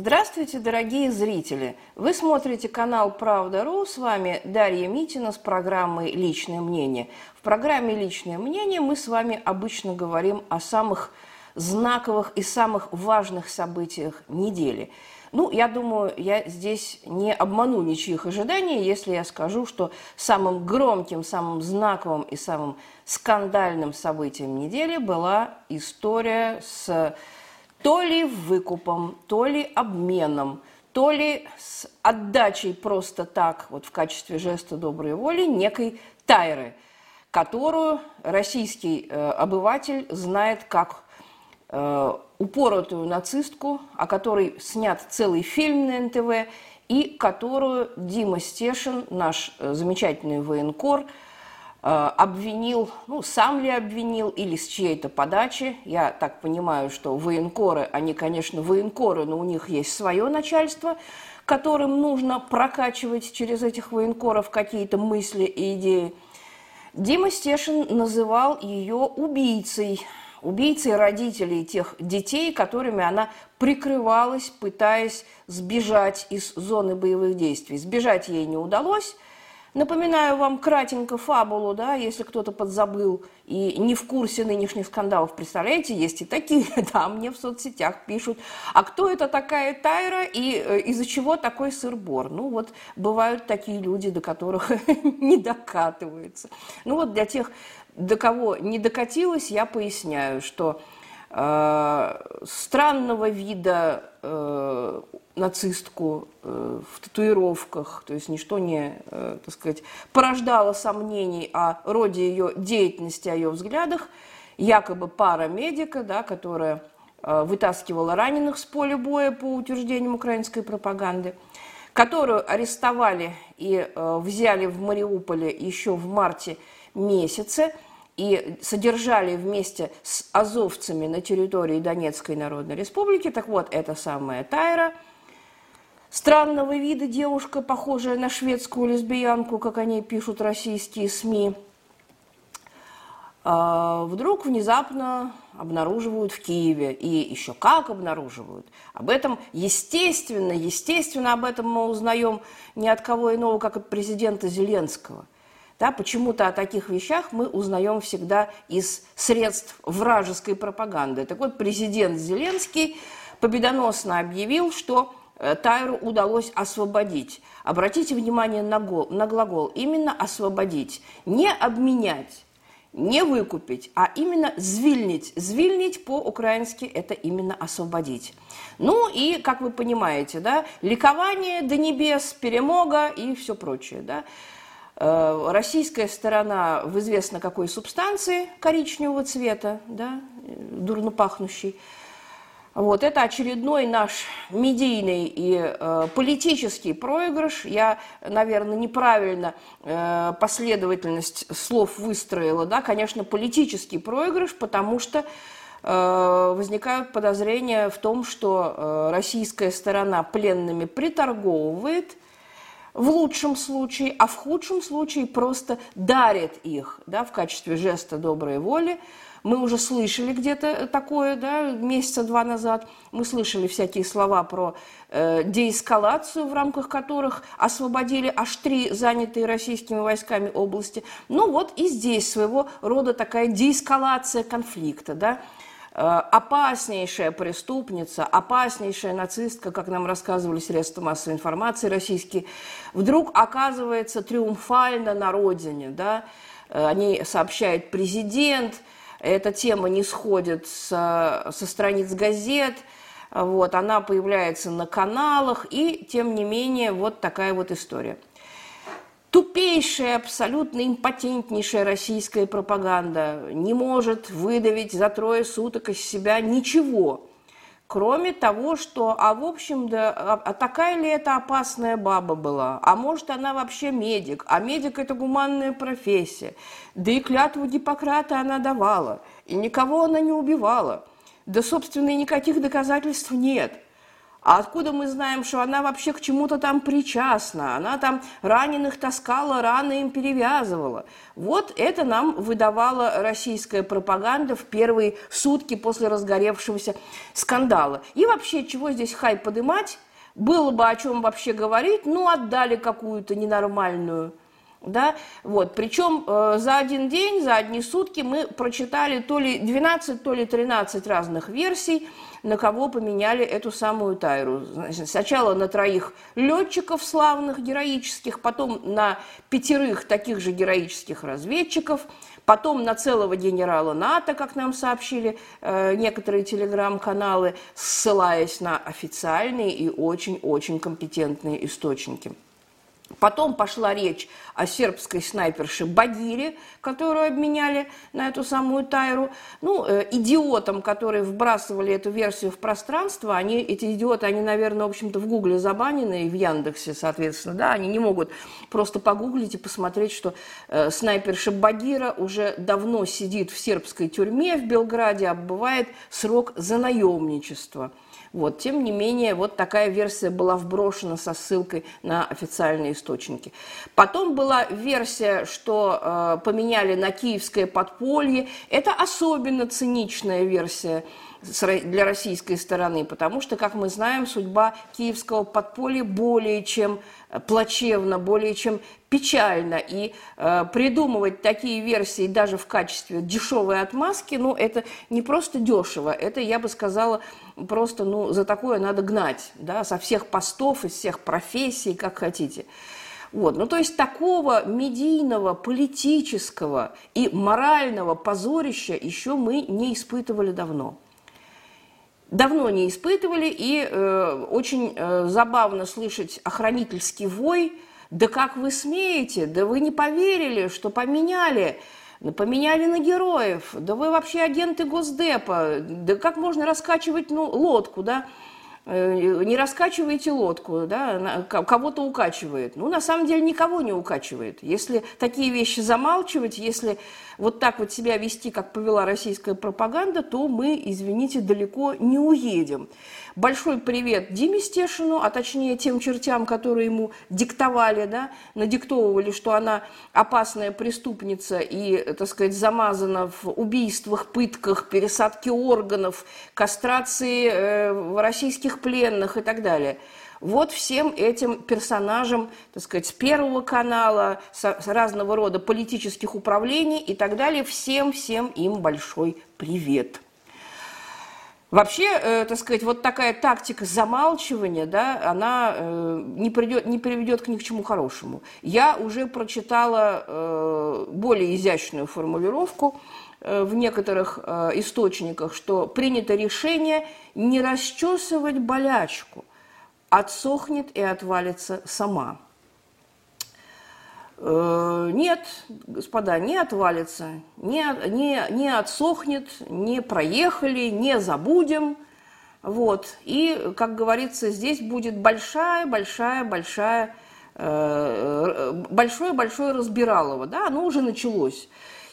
Здравствуйте, дорогие зрители! Вы смотрите канал «Правда.ру». С вами Дарья Митина с программой «Личное мнение». В программе «Личное мнение» мы с вами обычно говорим о самых знаковых и самых важных событиях недели. Ну, я думаю, я здесь не обману ничьих ожиданий, если я скажу, что самым громким, самым знаковым и самым скандальным событием недели была история с то ли выкупом, то ли обменом, то ли с отдачей просто так, вот в качестве жеста доброй воли, некой тайры, которую российский э, обыватель знает как э, упоротую нацистку, о которой снят целый фильм на НТВ, и которую Дима Стешин, наш э, замечательный военкор, обвинил, ну, сам ли обвинил или с чьей-то подачи. Я так понимаю, что военкоры, они, конечно, военкоры, но у них есть свое начальство, которым нужно прокачивать через этих военкоров какие-то мысли и идеи. Дима Стешин называл ее убийцей, убийцей родителей тех детей, которыми она прикрывалась, пытаясь сбежать из зоны боевых действий. Сбежать ей не удалось – Напоминаю вам кратенько фабулу, да, если кто-то подзабыл и не в курсе нынешних скандалов. Представляете, есть и такие, да, мне в соцсетях пишут, а кто это такая Тайра и э, из-за чего такой сыр-бор? Ну вот бывают такие люди, до которых не докатываются. Ну вот для тех, до кого не докатилось, я поясняю, что странного вида э, нацистку э, в татуировках, то есть ничто не, э, так сказать, порождало сомнений о роде ее деятельности, о ее взглядах. Якобы пара медика, да, которая э, вытаскивала раненых с поля боя по утверждениям украинской пропаганды, которую арестовали и взяли в Мариуполе еще в марте месяце и содержали вместе с азовцами на территории Донецкой Народной Республики. Так вот, эта самая Тайра – Странного вида девушка, похожая на шведскую лесбиянку, как они пишут российские СМИ, а, вдруг внезапно обнаруживают в Киеве. И еще как обнаруживают. Об этом, естественно, естественно, об этом мы узнаем ни от кого иного, как от президента Зеленского. Да, почему-то о таких вещах мы узнаем всегда из средств вражеской пропаганды. Так вот, президент Зеленский победоносно объявил, что Э, Тайру удалось освободить. Обратите внимание на, гол, на глагол. Именно освободить. Не обменять, не выкупить, а именно звильнить. Звильнить по-украински – это именно освободить. Ну и, как вы понимаете, да, ликование до небес, перемога и все прочее. Да. Э, российская сторона в известно какой субстанции коричневого цвета, да, э, дурно пахнущей – вот, это очередной наш медийный и э, политический проигрыш. Я, наверное, неправильно э, последовательность слов выстроила. Да? Конечно, политический проигрыш, потому что э, возникают подозрения в том, что э, российская сторона пленными приторговывает, в лучшем случае, а в худшем случае просто дарит их да, в качестве жеста доброй воли мы уже слышали где-то такое, да, месяца два назад. Мы слышали всякие слова про э, деэскалацию, в рамках которых освободили аж три занятые российскими войсками области. Ну вот и здесь своего рода такая деэскалация конфликта, да опаснейшая преступница, опаснейшая нацистка, как нам рассказывали средства массовой информации российские, вдруг оказывается триумфально на родине. Да? Э, они сообщает президент, эта тема не сходит со, со страниц газет, вот, она появляется на каналах, и тем не менее вот такая вот история. Тупейшая, абсолютно импотентнейшая российская пропаганда не может выдавить за трое суток из себя ничего – Кроме того, что, а в общем, да, а, такая ли это опасная баба была? А может, она вообще медик? А медик – это гуманная профессия. Да и клятву Гиппократа она давала. И никого она не убивала. Да, собственно, и никаких доказательств нет. А откуда мы знаем, что она вообще к чему-то там причастна? Она там раненых таскала, раны им перевязывала. Вот это нам выдавала российская пропаганда в первые сутки после разгоревшегося скандала. И вообще, чего здесь хай подымать? Было бы о чем вообще говорить, ну, отдали какую-то ненормальную да, вот, причем э, за один день, за одни сутки мы прочитали то ли 12, то ли 13 разных версий, на кого поменяли эту самую Тайру. Значит, сначала на троих летчиков славных, героических, потом на пятерых таких же героических разведчиков, потом на целого генерала НАТО, как нам сообщили э, некоторые телеграм-каналы, ссылаясь на официальные и очень-очень компетентные источники. Потом пошла речь о сербской снайперше Багире, которую обменяли на эту самую Тайру. Ну, э, идиотам, которые вбрасывали эту версию в пространство, они, эти идиоты, они, наверное, в общем-то, в Гугле забанены и в Яндексе, соответственно, да, они не могут просто погуглить и посмотреть, что э, снайперша Багира уже давно сидит в сербской тюрьме в Белграде, отбывает срок за наемничество. Вот. Тем не менее, вот такая версия была вброшена со ссылкой на официальные источники. Потом была версия, что э, поменяли на киевское подполье. Это особенно циничная версия для российской стороны, потому что, как мы знаем, судьба киевского подполья более чем плачевно, более чем печально. И э, придумывать такие версии даже в качестве дешевой отмазки, ну, это не просто дешево, это, я бы сказала, просто, ну, за такое надо гнать, да, со всех постов, из всех профессий, как хотите. Вот. Ну, то есть такого медийного, политического и морального позорища еще мы не испытывали давно давно не испытывали, и э, очень э, забавно слышать охранительский вой. Да как вы смеете? Да вы не поверили, что поменяли, поменяли на героев. Да вы вообще агенты Госдепа. Да как можно раскачивать ну, лодку, да? Э, не раскачиваете лодку, да, кого-то укачивает. Ну, на самом деле, никого не укачивает. Если такие вещи замалчивать, если вот так вот себя вести, как повела российская пропаганда, то мы, извините, далеко не уедем. Большой привет Диме Стешину, а точнее тем чертям, которые ему диктовали, да, надиктовывали, что она опасная преступница и, так сказать, замазана в убийствах, пытках, пересадке органов, кастрации э, российских пленных и так далее – вот всем этим персонажам, так сказать, с Первого канала, с, разного рода политических управлений и так далее, всем-всем им большой привет. Вообще, э, так сказать, вот такая тактика замалчивания, да, она э, не, придет, не приведет к ни к чему хорошему. Я уже прочитала э, более изящную формулировку в некоторых э, источниках, что принято решение не расчесывать болячку, отсохнет и отвалится сама. Э, нет, господа, не отвалится, не, не, не отсохнет, не проехали, не забудем. Вот. И, как говорится, здесь будет большая, большая, большая, большое-большое разбиралово. Да, оно уже началось.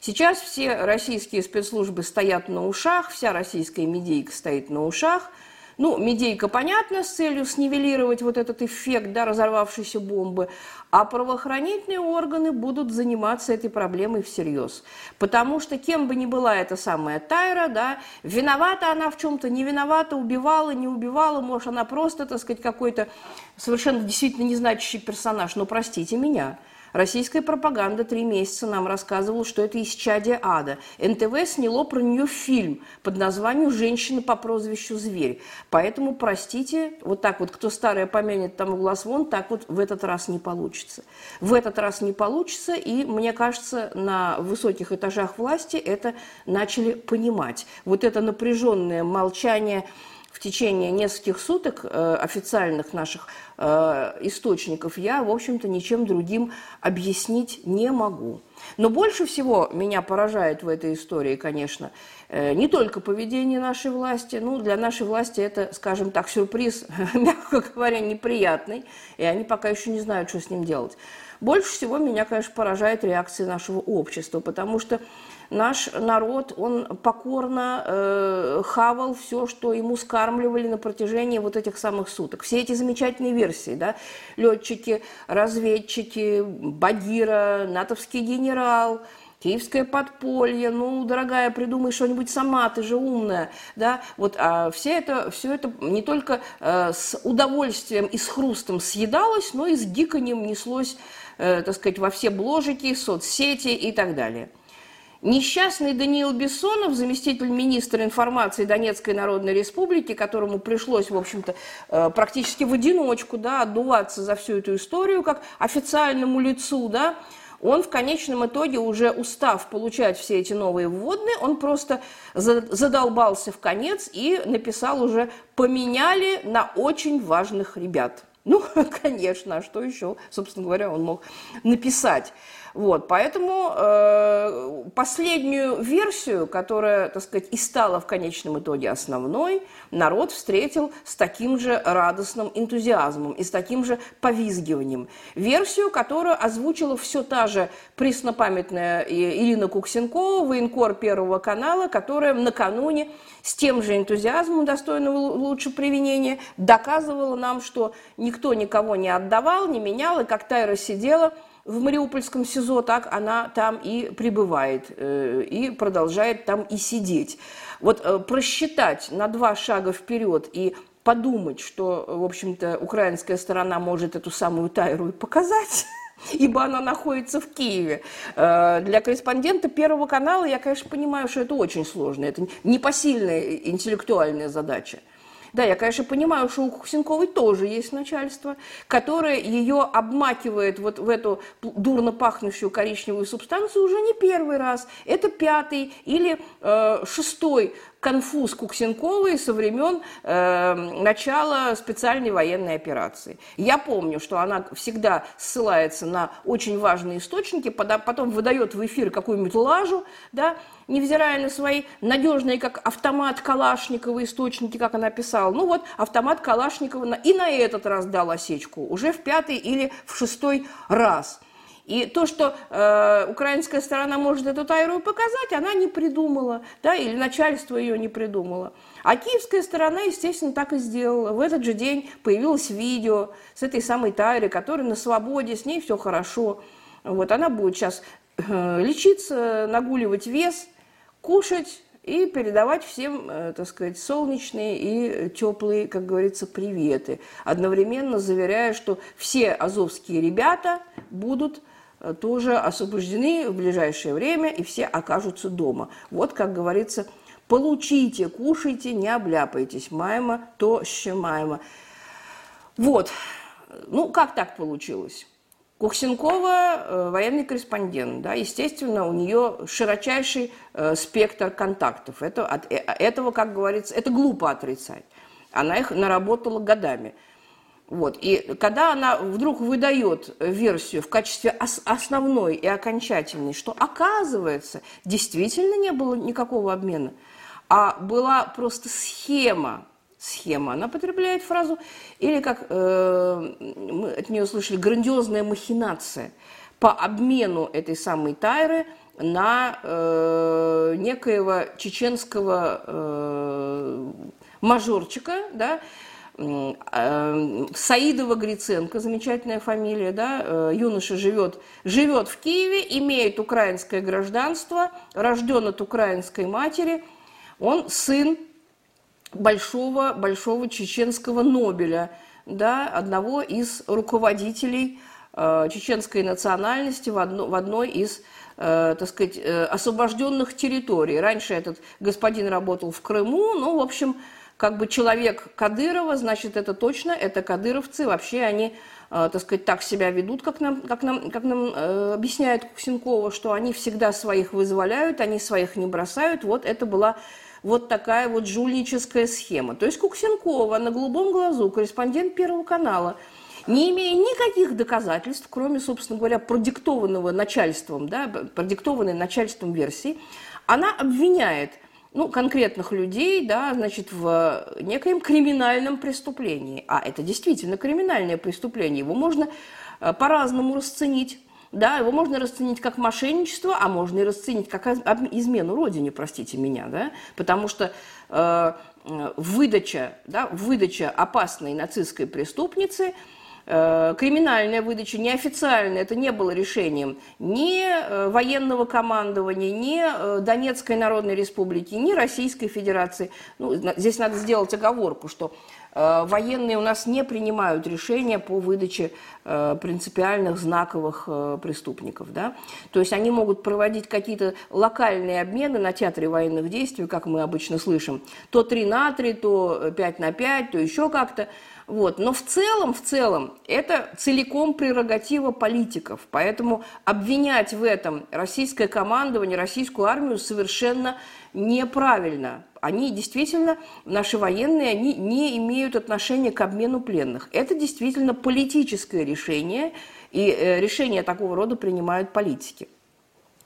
Сейчас все российские спецслужбы стоят на ушах, вся российская медийка стоит на ушах – ну, медейка, понятно, с целью снивелировать вот этот эффект да, разорвавшейся бомбы, а правоохранительные органы будут заниматься этой проблемой всерьез. Потому что кем бы ни была эта самая Тайра, да, виновата она в чем-то, не виновата, убивала, не убивала, может, она просто, так сказать, какой-то совершенно действительно незначащий персонаж, но простите меня – Российская пропаганда три месяца нам рассказывала, что это исчадие ада. НТВ сняло про нее фильм под названием «Женщина по прозвищу Зверь». Поэтому, простите, вот так вот, кто старое помянет, тому глаз вон, так вот в этот раз не получится. В этот раз не получится, и, мне кажется, на высоких этажах власти это начали понимать. Вот это напряженное молчание в течение нескольких суток э, официальных наших э, источников я, в общем-то, ничем другим объяснить не могу. Но больше всего меня поражает в этой истории, конечно, э, не только поведение нашей власти, ну, для нашей власти это, скажем так, сюрприз, мягко говоря, неприятный, и они пока еще не знают, что с ним делать. Больше всего меня, конечно, поражает реакция нашего общества, потому что наш народ, он покорно э, хавал все, что ему скармливали на протяжении вот этих самых суток. Все эти замечательные версии, да, летчики, разведчики, Багира, натовский генерал – Киевское подполье, ну, дорогая, придумай что-нибудь сама, ты же умная, да, вот, а все это, все это не только э, с удовольствием и с хрустом съедалось, но и с гиканьем неслось, э, так сказать, во все бложики, соцсети и так далее. Несчастный Даниил Бессонов, заместитель министра информации Донецкой Народной Республики, которому пришлось, в общем-то, э, практически в одиночку да, отдуваться за всю эту историю, как официальному лицу, да, он в конечном итоге, уже устав получать все эти новые вводные, он просто задолбался в конец и написал уже «поменяли на очень важных ребят». Ну, конечно, а что еще, собственно говоря, он мог написать? Вот, поэтому э, последнюю версию, которая, так сказать, и стала в конечном итоге основной, народ встретил с таким же радостным энтузиазмом и с таким же повизгиванием. Версию, которую озвучила все та же преснопамятная Ирина Куксенкова, военкор Первого канала, которая накануне с тем же энтузиазмом, достойного лучше привинения, доказывала нам, что никто никого не отдавал, не менял, и как Тайра сидела – в Мариупольском СИЗО, так она там и пребывает, э, и продолжает там и сидеть. Вот э, просчитать на два шага вперед и подумать, что, в общем-то, украинская сторона может эту самую Тайру и показать, ибо она находится в Киеве. Э, для корреспондента Первого канала я, конечно, понимаю, что это очень сложно, это непосильная интеллектуальная задача. Да, я, конечно, понимаю, что у Кусенковой тоже есть начальство, которое ее обмакивает вот в эту дурно пахнущую коричневую субстанцию уже не первый раз. Это пятый или э, шестой конфуз Куксенковой со времен э, начала специальной военной операции. Я помню, что она всегда ссылается на очень важные источники, потом выдает в эфир какую-нибудь лажу, да, невзирая на свои надежные, как автомат Калашникова источники, как она писала. Ну вот, автомат Калашникова и на этот раз дал осечку, уже в пятый или в шестой раз. И то, что э, украинская сторона может эту тайру показать, она не придумала, да, или начальство ее не придумало. А киевская сторона, естественно, так и сделала. В этот же день появилось видео с этой самой Тайрой, которая на свободе, с ней все хорошо. Вот она будет сейчас э, лечиться, нагуливать вес, кушать и передавать всем, э, так сказать, солнечные и теплые, как говорится, приветы, одновременно заверяя, что все азовские ребята будут тоже освобождены в ближайшее время, и все окажутся дома. Вот, как говорится, получите, кушайте, не обляпайтесь. Майма, то щемайма. Вот. Ну, как так получилось? Кухсенкова э, военный корреспондент, да, естественно, у нее широчайший э, спектр контактов. Это, от, э, этого, как говорится, это глупо отрицать. Она их наработала годами. Вот. И когда она вдруг выдает версию в качестве ос- основной и окончательной, что оказывается, действительно не было никакого обмена, а была просто схема, схема. Она потребляет фразу, или как э, мы от нее слышали, грандиозная махинация по обмену этой самой Тайры на э, некоего чеченского э, мажорчика, да, Саидова Гриценко, замечательная фамилия, да, э, юноша живет, живет в Киеве, имеет украинское гражданство, рожден от украинской матери, он сын большого, большого чеченского Нобеля, да, одного из руководителей э, чеченской национальности в, одно, в одной из э, так сказать, э, освобожденных территорий. Раньше этот господин работал в Крыму, ну, в общем, как бы человек Кадырова, значит, это точно, это кадыровцы, вообще они, э, так сказать, так себя ведут, как нам, как нам, как нам э, объясняет Кусенкова, что они всегда своих вызволяют, они своих не бросают. Вот это была вот такая вот жульническая схема. То есть Куксенкова на голубом глазу, корреспондент Первого канала, не имея никаких доказательств, кроме, собственно говоря, продиктованного начальством, да, продиктованной начальством версии, она обвиняет – ну, конкретных людей, да, значит, в некоем криминальном преступлении. А это действительно криминальное преступление. Его можно э, по-разному расценить. да, его можно расценить как мошенничество, а можно и расценить как измену родине, простите меня, да, потому что э, выдача, да, выдача опасной нацистской преступницы – Э, криминальная выдача неофициальная, это не было решением ни э, военного командования, ни э, Донецкой Народной Республики, ни Российской Федерации. Ну, здесь надо сделать оговорку, что военные у нас не принимают решения по выдаче принципиальных знаковых преступников. Да? То есть они могут проводить какие-то локальные обмены на театре военных действий, как мы обычно слышим, то 3 на 3, то 5 на 5, то еще как-то. Вот. Но в целом, в целом, это целиком прерогатива политиков. Поэтому обвинять в этом российское командование, российскую армию совершенно неправильно. Они действительно, наши военные, они не имеют отношения к обмену пленных. Это действительно политическое решение, и э, решения такого рода принимают политики.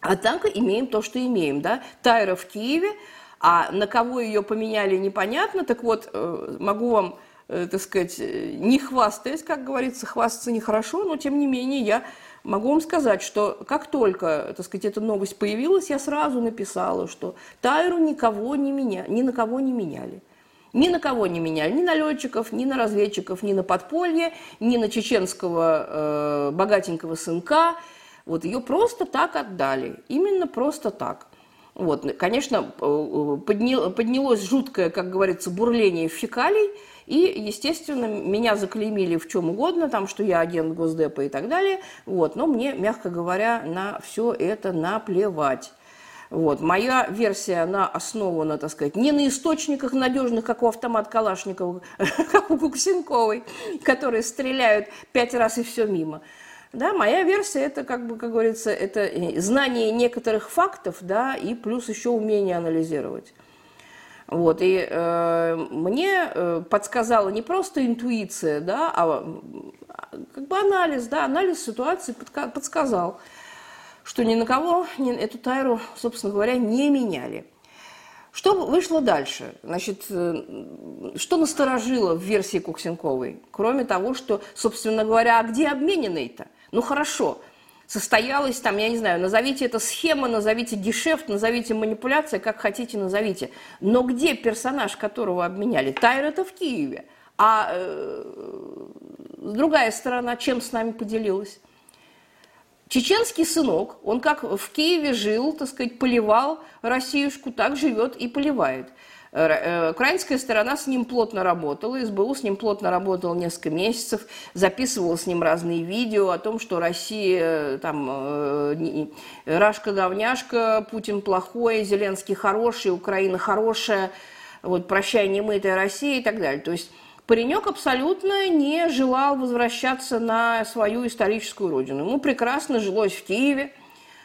Однако имеем то, что имеем. Да? Тайра в Киеве, а на кого ее поменяли, непонятно. Так вот, э, могу вам так сказать, э, не хвастаясь, как говорится, хвастаться нехорошо, но тем не менее я могу вам сказать, что как только, так сказать, эта новость появилась, я сразу написала, что Тайру никого не меня, ни на кого не меняли. Ни на кого не меняли, ни на летчиков, ни на разведчиков, ни на подполье, ни на чеченского э, богатенького сынка. Вот ее просто так отдали, именно просто так. Вот, конечно, э, поднялось жуткое, как говорится, бурление фекалий, и, естественно, меня заклеймили в чем угодно, там, что я агент Госдепа и так далее. Вот. Но мне, мягко говоря, на все это наплевать. Вот. Моя версия, она основана, так сказать, не на источниках надежных, как у автомат Калашникова, как у Куксенковой, которые стреляют пять раз и все мимо. Да, моя версия это, как бы, как говорится, это э, знание некоторых фактов, да, и плюс еще умение анализировать. Вот, и э, мне э, подсказала не просто интуиция, да, а как бы анализ, да, анализ ситуации подсказал, что ни на кого ни, эту тайру, собственно говоря, не меняли. Что вышло дальше? Значит, э, что насторожило в версии Куксенковой? Кроме того, что, собственно говоря, а где обмененный-то? Ну хорошо, состоялась там, я не знаю, назовите это схема, назовите гешефт, назовите манипуляция, как хотите, назовите. Но где персонаж, которого обменяли? Тайр это в Киеве. А э, другая сторона чем с нами поделилась? Чеченский сынок, он как в Киеве жил, так сказать, поливал Россиюшку, так живет и поливает. Э, украинская сторона с ним плотно работала, СБУ с ним плотно работала несколько месяцев, записывала с ним разные видео о том, что Россия там э, Рашка-говняшка, Путин плохой, Зеленский хороший, Украина хорошая, вот прощай, немытая Россия и так далее. То есть паренек абсолютно не желал возвращаться на свою историческую родину. Ему прекрасно жилось в Киеве,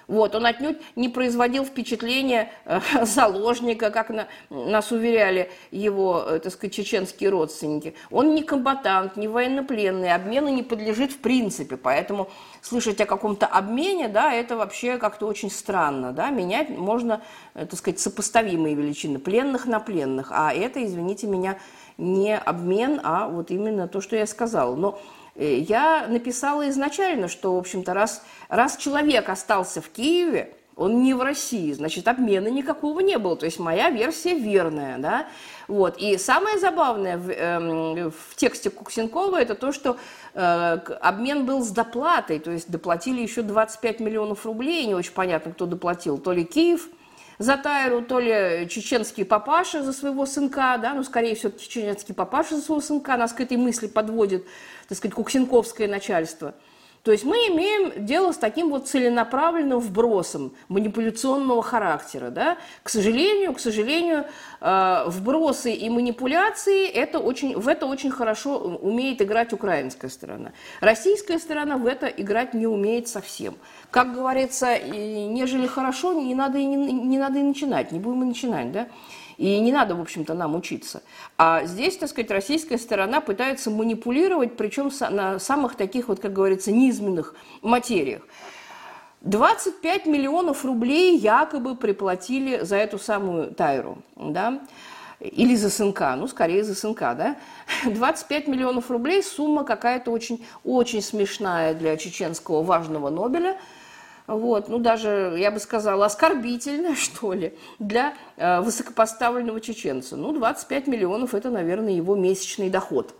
вот, он отнюдь не производил впечатления э, заложника, как на, нас уверяли его, э, так сказать, чеченские родственники. Он не комбатант, не военнопленный, обмену не подлежит в принципе. Поэтому слышать о каком-то обмене, да, это вообще как-то очень странно. Да? Менять можно, э, так сказать, сопоставимые величины пленных на пленных. А это, извините меня, не обмен, а вот именно то, что я сказала. Но я написала изначально, что, в общем-то, раз, раз человек остался в Киеве, он не в России, значит, обмена никакого не было. То есть моя версия верная, да. Вот. И самое забавное в, э, в тексте Куксенкова это то, что э, обмен был с доплатой, то есть доплатили еще 25 миллионов рублей, не очень понятно, кто доплатил, то ли Киев за Тайру, то ли чеченский папаша за своего сынка, да, ну, скорее всего, чеченский папаша за своего сынка нас к этой мысли подводит, так сказать, куксенковское начальство. То есть мы имеем дело с таким вот целенаправленным вбросом манипуляционного характера. Да? К сожалению, к сожалению, э, вбросы и манипуляции это очень, в это очень хорошо умеет играть украинская сторона. Российская сторона в это играть не умеет совсем. Как говорится, нежели хорошо, не надо и, не, не надо и начинать, не будем и начинать. Да? И не надо, в общем-то, нам учиться. А здесь, так сказать, российская сторона пытается манипулировать, причем на самых таких, вот, как говорится, низменных материях. 25 миллионов рублей якобы приплатили за эту самую Тайру. Да? или за СНК, ну, скорее за СНК, да, 25 миллионов рублей – сумма какая-то очень, очень смешная для чеченского важного Нобеля, вот, ну, даже, я бы сказала, оскорбительная, что ли, для э, высокопоставленного чеченца. Ну, 25 миллионов – это, наверное, его месячный доход,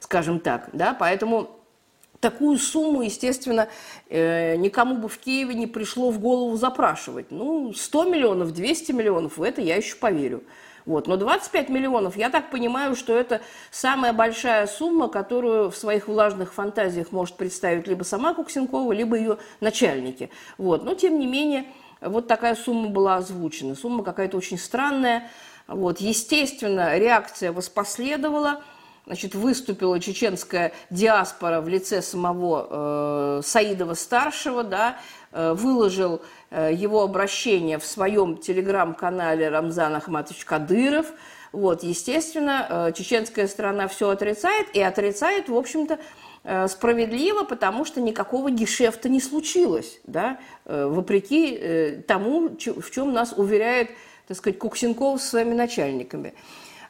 скажем так, да, поэтому такую сумму, естественно, э, никому бы в Киеве не пришло в голову запрашивать. Ну, 100 миллионов, 200 миллионов, в это я еще поверю. Вот. Но 25 миллионов, я так понимаю, что это самая большая сумма, которую в своих влажных фантазиях может представить либо сама Куксенкова, либо ее начальники. Вот. Но, тем не менее, вот такая сумма была озвучена. Сумма какая-то очень странная. Вот. Естественно, реакция воспоследовала. Значит, выступила чеченская диаспора в лице самого э, Саидова-старшего, да, выложил Э, его обращение в своем телеграм-канале Рамзан Ахматович Кадыров. Вот, естественно, э, чеченская сторона все отрицает, и отрицает, в общем-то, э, справедливо, потому что никакого гешефта не случилось, да, вопреки тому, в чем нас уверяет, так сказать, Куксенков со своими начальниками.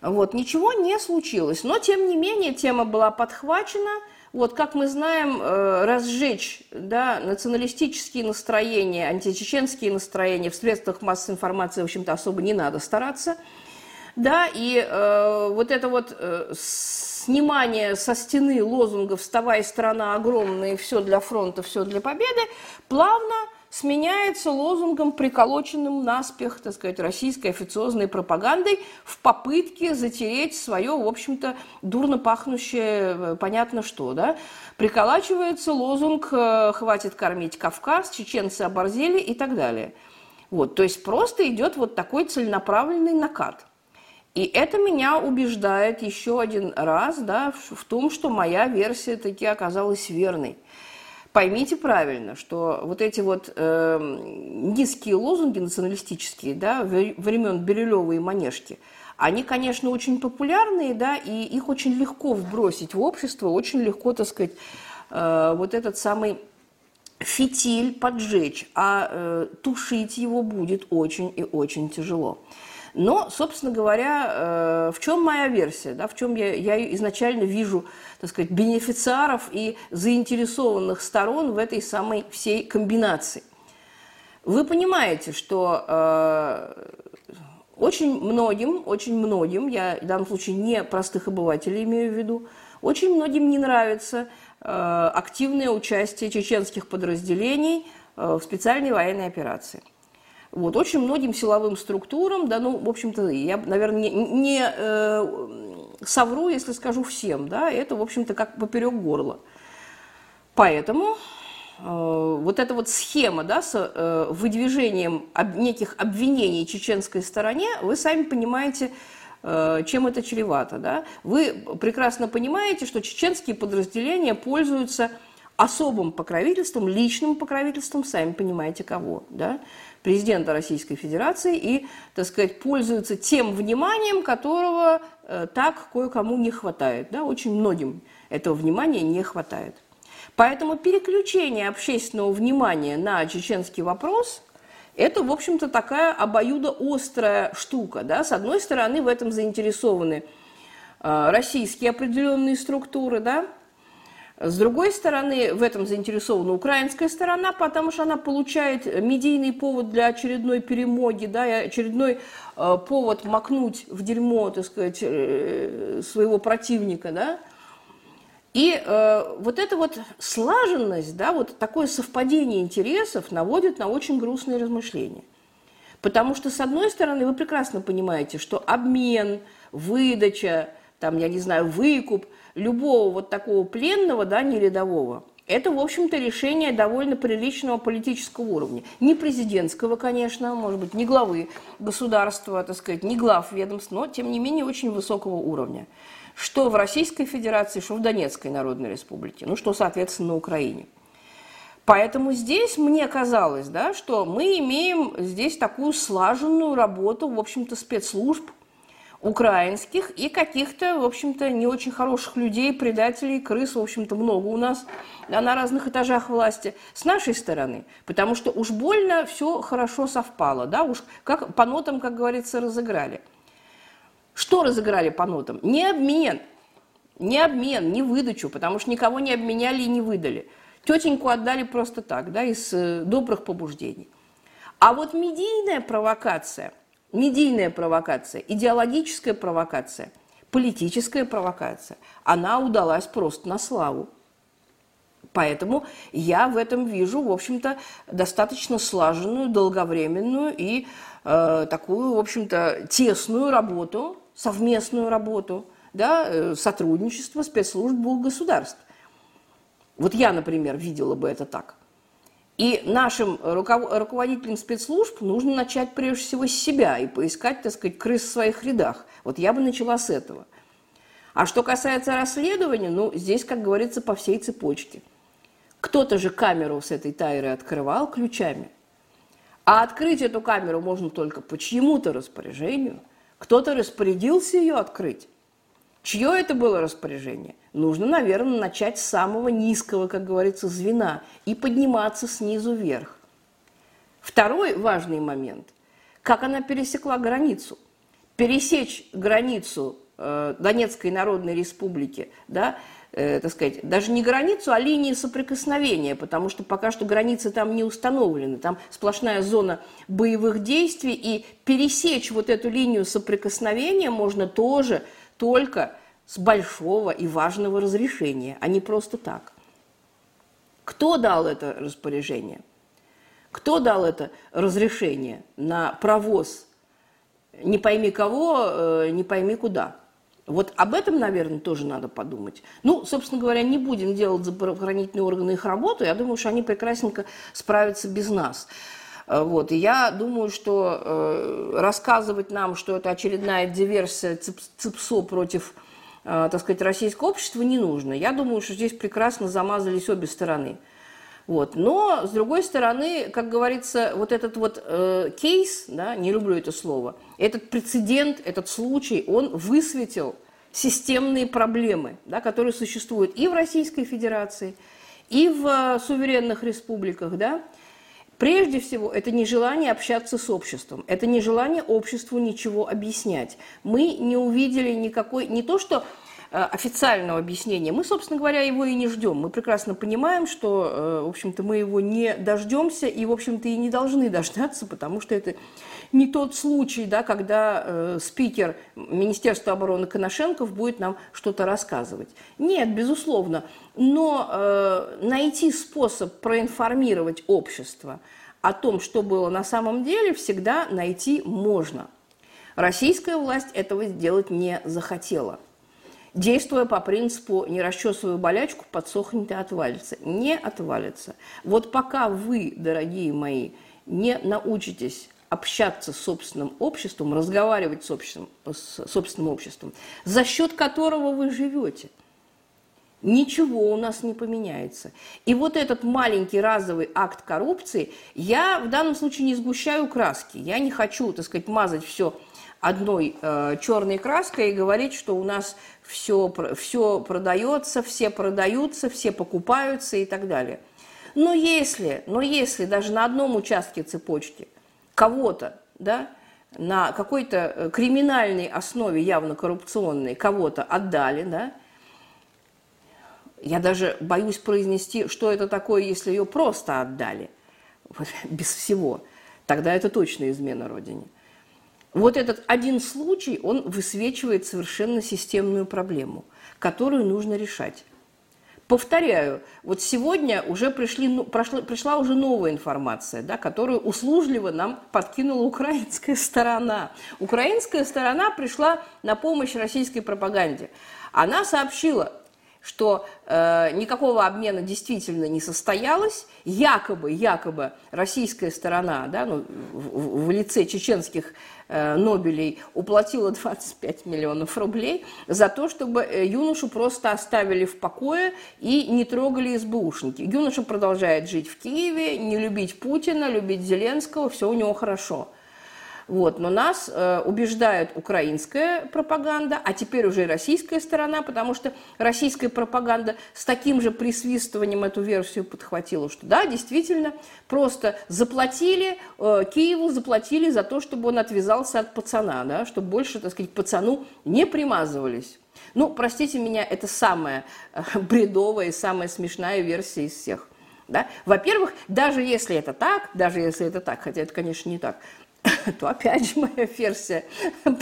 Вот, ничего не случилось, но, тем не менее, тема была подхвачена – вот, как мы знаем, э, разжечь да, националистические настроения, античеченские настроения в средствах массовой информации, в общем-то, особо не надо стараться. Да, и э, вот это вот э, снимание со стены лозунгов «Вставай, страна огромная, все для фронта, все для победы» плавно сменяется лозунгом, приколоченным наспех, так сказать, российской официозной пропагандой в попытке затереть свое, в общем-то, дурно пахнущее, э, понятно что, да. Приколачивается лозунг э, «Хватит кормить Кавказ», «Чеченцы оборзели» и так далее. Вот, то есть просто идет вот такой целенаправленный накат. И это меня убеждает еще один раз да, в том, что моя версия таки оказалась верной – Поймите правильно, что вот эти вот э, низкие лозунги националистические, да, времен Бирюлева и Манежки, они, конечно, очень популярные, да, и их очень легко вбросить в общество, очень легко, так сказать, э, вот этот самый фитиль поджечь, а э, тушить его будет очень и очень тяжело. Но, собственно говоря, э, в чем моя версия, да, в чем я, я изначально вижу, так сказать, бенефициаров и заинтересованных сторон в этой самой всей комбинации. Вы понимаете, что э, очень многим, очень многим, я в данном случае не простых обывателей имею в виду, очень многим не нравится э, активное участие чеченских подразделений э, в специальной военной операции. Вот, очень многим силовым структурам, да, ну, в общем-то, я, наверное, не, не э, совру, если скажу всем, да, это, в общем-то, как поперек горла. Поэтому э, вот эта вот схема, да, с э, выдвижением об, неких обвинений чеченской стороне, вы сами понимаете, э, чем это чревато, да. Вы прекрасно понимаете, что чеченские подразделения пользуются особым покровительством, личным покровительством, сами понимаете кого, да президента Российской Федерации и, так сказать, пользуются тем вниманием, которого э, так кое-кому не хватает. Да? Очень многим этого внимания не хватает. Поэтому переключение общественного внимания на чеченский вопрос – это, в общем-то, такая обоюдоострая штука. Да? С одной стороны, в этом заинтересованы э, российские определенные структуры, да, с другой стороны, в этом заинтересована украинская сторона, потому что она получает медийный повод для очередной перемоги, да, и очередной э, повод макнуть в дерьмо, так сказать, э, своего противника, да. И э, вот эта вот слаженность, да, вот такое совпадение интересов наводит на очень грустные размышления. Потому что, с одной стороны, вы прекрасно понимаете, что обмен, выдача, там, я не знаю, выкуп – любого вот такого пленного, да, не рядового, это, в общем-то, решение довольно приличного политического уровня. Не президентского, конечно, может быть, не главы государства, так сказать, не глав ведомств, но, тем не менее, очень высокого уровня. Что в Российской Федерации, что в Донецкой Народной Республике, ну, что, соответственно, на Украине. Поэтому здесь мне казалось, да, что мы имеем здесь такую слаженную работу, в общем-то, спецслужб, украинских и каких-то, в общем-то, не очень хороших людей, предателей, крыс, в общем-то, много у нас на разных этажах власти с нашей стороны, потому что уж больно все хорошо совпало, да, уж как по нотам, как говорится, разыграли. Что разыграли по нотам? Не обмен. Не обмен, не выдачу, потому что никого не обменяли и не выдали. Тетеньку отдали просто так, да, из э, добрых побуждений. А вот медийная провокация, медийная провокация, идеологическая провокация, политическая провокация, она удалась просто на славу. Поэтому я в этом вижу, в общем-то, достаточно слаженную, долговременную и э, такую, в общем-то, тесную работу, совместную работу, да, э, сотрудничество спецслужб двух государств. Вот я, например, видела бы это так. И нашим руководителям спецслужб нужно начать прежде всего с себя и поискать, так сказать, крыс в своих рядах. Вот я бы начала с этого. А что касается расследования, ну, здесь, как говорится, по всей цепочке. Кто-то же камеру с этой тайры открывал ключами. А открыть эту камеру можно только по чьему-то распоряжению. Кто-то распорядился ее открыть. Чье это было распоряжение? Нужно, наверное, начать с самого низкого, как говорится, звена и подниматься снизу вверх. Второй важный момент – как она пересекла границу. Пересечь границу э, Донецкой Народной Республики, да, э, так сказать, даже не границу, а линии соприкосновения, потому что пока что границы там не установлены, там сплошная зона боевых действий, и пересечь вот эту линию соприкосновения можно тоже – только с большого и важного разрешения, а не просто так. Кто дал это распоряжение? Кто дал это разрешение на провоз не пойми кого, э, не пойми куда? Вот об этом, наверное, тоже надо подумать. Ну, собственно говоря, не будем делать за правоохранительные органы их работу. Я думаю, что они прекрасненько справятся без нас. Э, вот. И я думаю, что э, рассказывать нам, что это очередная диверсия ЦИПСО против, э, так сказать, российского общества не нужно. Я думаю, что здесь прекрасно замазались обе стороны. Вот. Но, с другой стороны, как говорится, вот этот вот э, кейс, да, не люблю это слово, этот прецедент, этот случай, он высветил системные проблемы, да, которые существуют и в Российской Федерации, и в э, суверенных республиках, да, Прежде всего, это нежелание общаться с обществом, это нежелание обществу ничего объяснять. Мы не увидели никакой, не то что официального объяснения. Мы, собственно говоря, его и не ждем. Мы прекрасно понимаем, что, э, в общем-то, мы его не дождемся и, в общем-то, и не должны дождаться, потому что это не тот случай, да, когда э, спикер Министерства обороны Коношенков будет нам что-то рассказывать. Нет, безусловно. Но э, найти способ проинформировать общество о том, что было на самом деле, всегда найти можно. Российская власть этого сделать не захотела действуя по принципу «не расчесываю болячку, подсохнет и отвалится». Не отвалится. Вот пока вы, дорогие мои, не научитесь общаться с собственным обществом, разговаривать с, обществом, с собственным обществом, за счет которого вы живете. Ничего у нас не поменяется. И вот этот маленький разовый акт коррупции, я в данном случае не сгущаю краски. Я не хочу, так сказать, мазать все одной э, черной краской и говорить, что у нас все, все продается, все продаются, все покупаются и так далее. Но если, но если даже на одном участке цепочки – кого-то, да, на какой-то э, криминальной основе, явно коррупционной, кого-то отдали, да, я даже боюсь произнести, что это такое, если ее просто отдали, без всего. Тогда это точно измена Родине. Вот этот один случай, он высвечивает совершенно системную проблему, которую нужно решать. Повторяю, вот сегодня уже пришли, ну, прошла, пришла уже новая информация, да, которую услужливо нам подкинула украинская сторона. Украинская сторона пришла на помощь российской пропаганде. Она сообщила, что э, никакого обмена действительно не состоялось, якобы, якобы российская сторона, да, ну, в, в лице чеченских э, Нобелей уплатила 25 миллионов рублей за то, чтобы э, юношу просто оставили в покое и не трогали СБУшники. Юноша продолжает жить в Киеве, не любить Путина, любить Зеленского, все у него хорошо. Вот. Но нас э, убеждает украинская пропаганда, а теперь уже и российская сторона, потому что российская пропаганда с таким же присвистыванием эту версию подхватила, что да, действительно, просто заплатили, э, Киеву заплатили за то, чтобы он отвязался от пацана, да, чтобы больше, так сказать, пацану не примазывались. Ну, простите меня, это самая э, бредовая и самая смешная версия из всех. Да? Во-первых, даже если это так, даже если это так, хотя это, конечно, не так, то опять же моя версия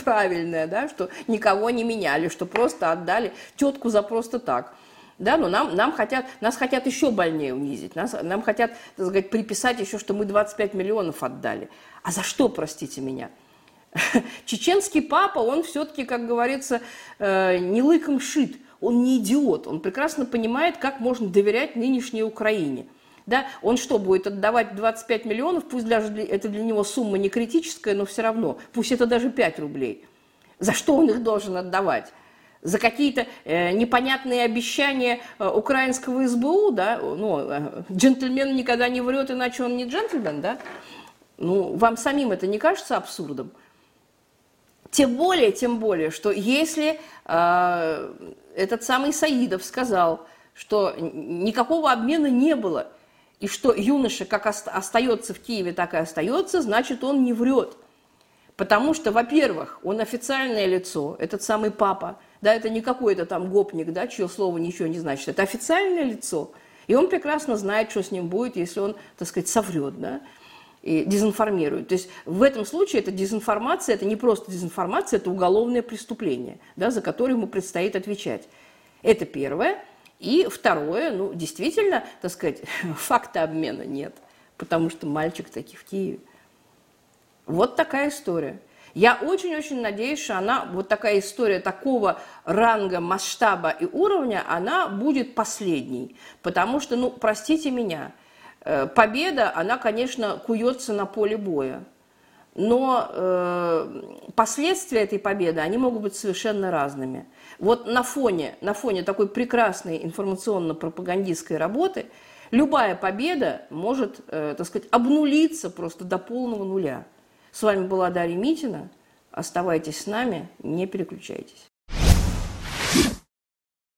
правильная, да, что никого не меняли, что просто отдали тетку за просто так. Да, но нам, нам хотят, нас хотят еще больнее унизить, нас, нам хотят, так сказать, приписать еще, что мы 25 миллионов отдали. А за что, простите меня? Чеченский папа, он все-таки, как говорится, э, не лыком шит, он не идиот, он прекрасно понимает, как можно доверять нынешней Украине. Да? Он что, будет отдавать 25 миллионов, пусть даже это для него сумма не критическая, но все равно, пусть это даже 5 рублей. За что он их должен отдавать? За какие-то э, непонятные обещания э, украинского СБУ, да, ну, э, джентльмен никогда не врет, иначе он не джентльмен, да? Ну, вам самим это не кажется абсурдом? Тем более, тем более, что если э, этот самый Саидов сказал, что никакого обмена не было, и что юноша как остается в Киеве, так и остается, значит, он не врет. Потому что, во-первых, он официальное лицо, этот самый папа, да, это не какой-то там гопник, да, чье слово ничего не значит, это официальное лицо. И он прекрасно знает, что с ним будет, если он, так сказать, соврет, да и дезинформируют. То есть в этом случае эта дезинформация, это не просто дезинформация, это уголовное преступление, да, за которое ему предстоит отвечать. Это первое. И второе, ну, действительно, так сказать, факта обмена нет, потому что мальчик таки в Киеве. Вот такая история. Я очень-очень надеюсь, что она, вот такая история такого ранга, масштаба и уровня, она будет последней. Потому что, ну, простите меня, Э, победа, она, конечно, куется на поле боя. Но э, последствия этой победы, они могут быть совершенно разными. Вот на фоне, на фоне такой прекрасной информационно-пропагандистской работы любая победа может, э, так сказать, обнулиться просто до полного нуля. С вами была Дарья Митина. Оставайтесь с нами, не переключайтесь.